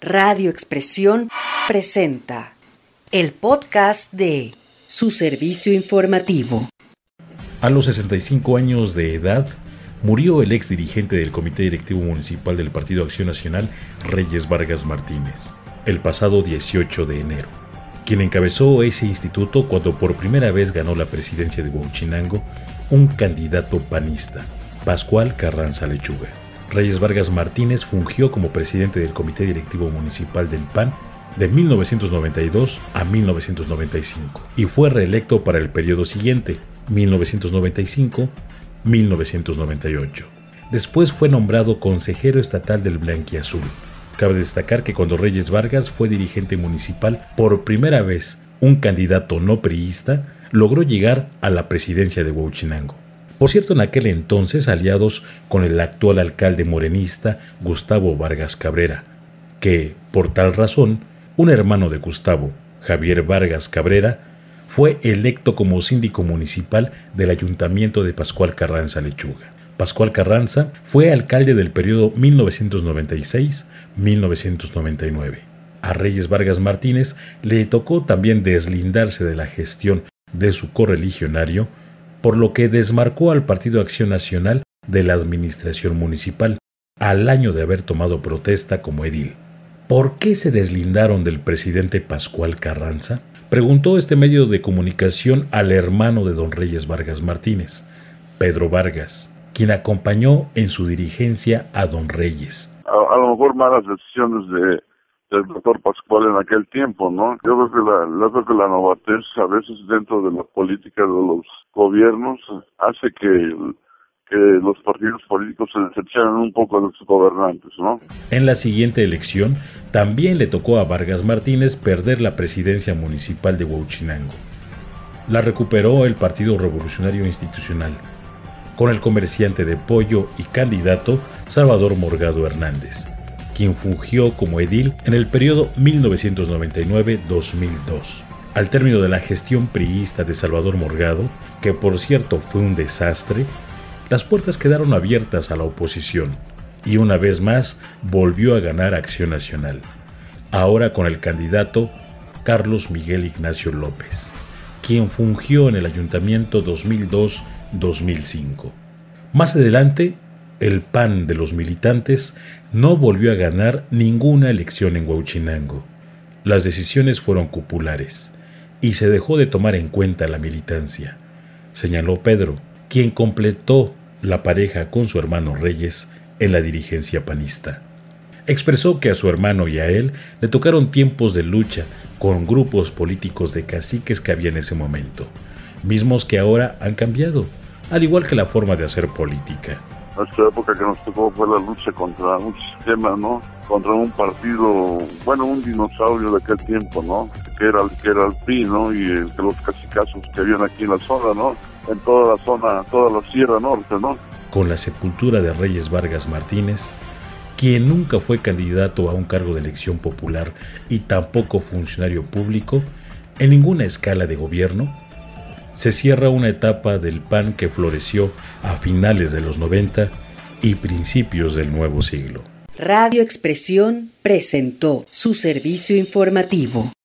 Radio Expresión presenta el podcast de su servicio informativo. A los 65 años de edad, murió el ex dirigente del Comité Directivo Municipal del Partido Acción Nacional, Reyes Vargas Martínez, el pasado 18 de enero, quien encabezó ese instituto cuando por primera vez ganó la presidencia de Huachinango un candidato panista, Pascual Carranza Lechuga. Reyes Vargas Martínez fungió como presidente del Comité Directivo Municipal del PAN de 1992 a 1995 y fue reelecto para el periodo siguiente, 1995-1998. Después fue nombrado consejero estatal del Blanquiazul. Cabe destacar que cuando Reyes Vargas fue dirigente municipal, por primera vez un candidato no priista logró llegar a la presidencia de Huachinango. Por cierto, en aquel entonces aliados con el actual alcalde morenista Gustavo Vargas Cabrera, que, por tal razón, un hermano de Gustavo, Javier Vargas Cabrera, fue electo como síndico municipal del ayuntamiento de Pascual Carranza Lechuga. Pascual Carranza fue alcalde del periodo 1996-1999. A Reyes Vargas Martínez le tocó también deslindarse de la gestión de su correligionario por lo que desmarcó al Partido Acción Nacional de la administración municipal, al año de haber tomado protesta como edil. ¿Por qué se deslindaron del presidente Pascual Carranza? Preguntó este medio de comunicación al hermano de don Reyes Vargas Martínez, Pedro Vargas, quien acompañó en su dirigencia a don Reyes. A, lo mejor malas decisiones de del doctor Pascual en aquel tiempo, ¿no? Yo creo que la, creo que la novatez a veces dentro de la política de los gobiernos hace que que los partidos políticos se decepcionen un poco de sus gobernantes, ¿no? En la siguiente elección también le tocó a Vargas Martínez perder la presidencia municipal de Huachinango. La recuperó el Partido Revolucionario Institucional, con el comerciante de pollo y candidato Salvador Morgado Hernández quien fungió como edil en el periodo 1999-2002. Al término de la gestión priista de Salvador Morgado, que por cierto fue un desastre, las puertas quedaron abiertas a la oposición y una vez más volvió a ganar Acción Nacional, ahora con el candidato Carlos Miguel Ignacio López, quien fungió en el ayuntamiento 2002-2005. Más adelante el PAN de los militantes no volvió a ganar ninguna elección en Huachinango. Las decisiones fueron cupulares y se dejó de tomar en cuenta la militancia, señaló Pedro, quien completó la pareja con su hermano Reyes en la dirigencia panista. Expresó que a su hermano y a él le tocaron tiempos de lucha con grupos políticos de caciques que había en ese momento, mismos que ahora han cambiado, al igual que la forma de hacer política nuestra época que nos tocó fue la lucha contra un sistema, ¿no? Contra un partido, bueno, un dinosaurio de aquel tiempo, ¿no? Que era, que era el PRI, ¿no? Y el, los casicazos que habían aquí en la zona, ¿no? En toda la zona, toda la Sierra Norte, ¿no? Con la sepultura de Reyes Vargas Martínez, quien nunca fue candidato a un cargo de elección popular y tampoco funcionario público en ninguna escala de gobierno, se cierra una etapa del PAN que floreció a finales de los 90 y principios del nuevo siglo. Radio Expresión presentó su servicio informativo.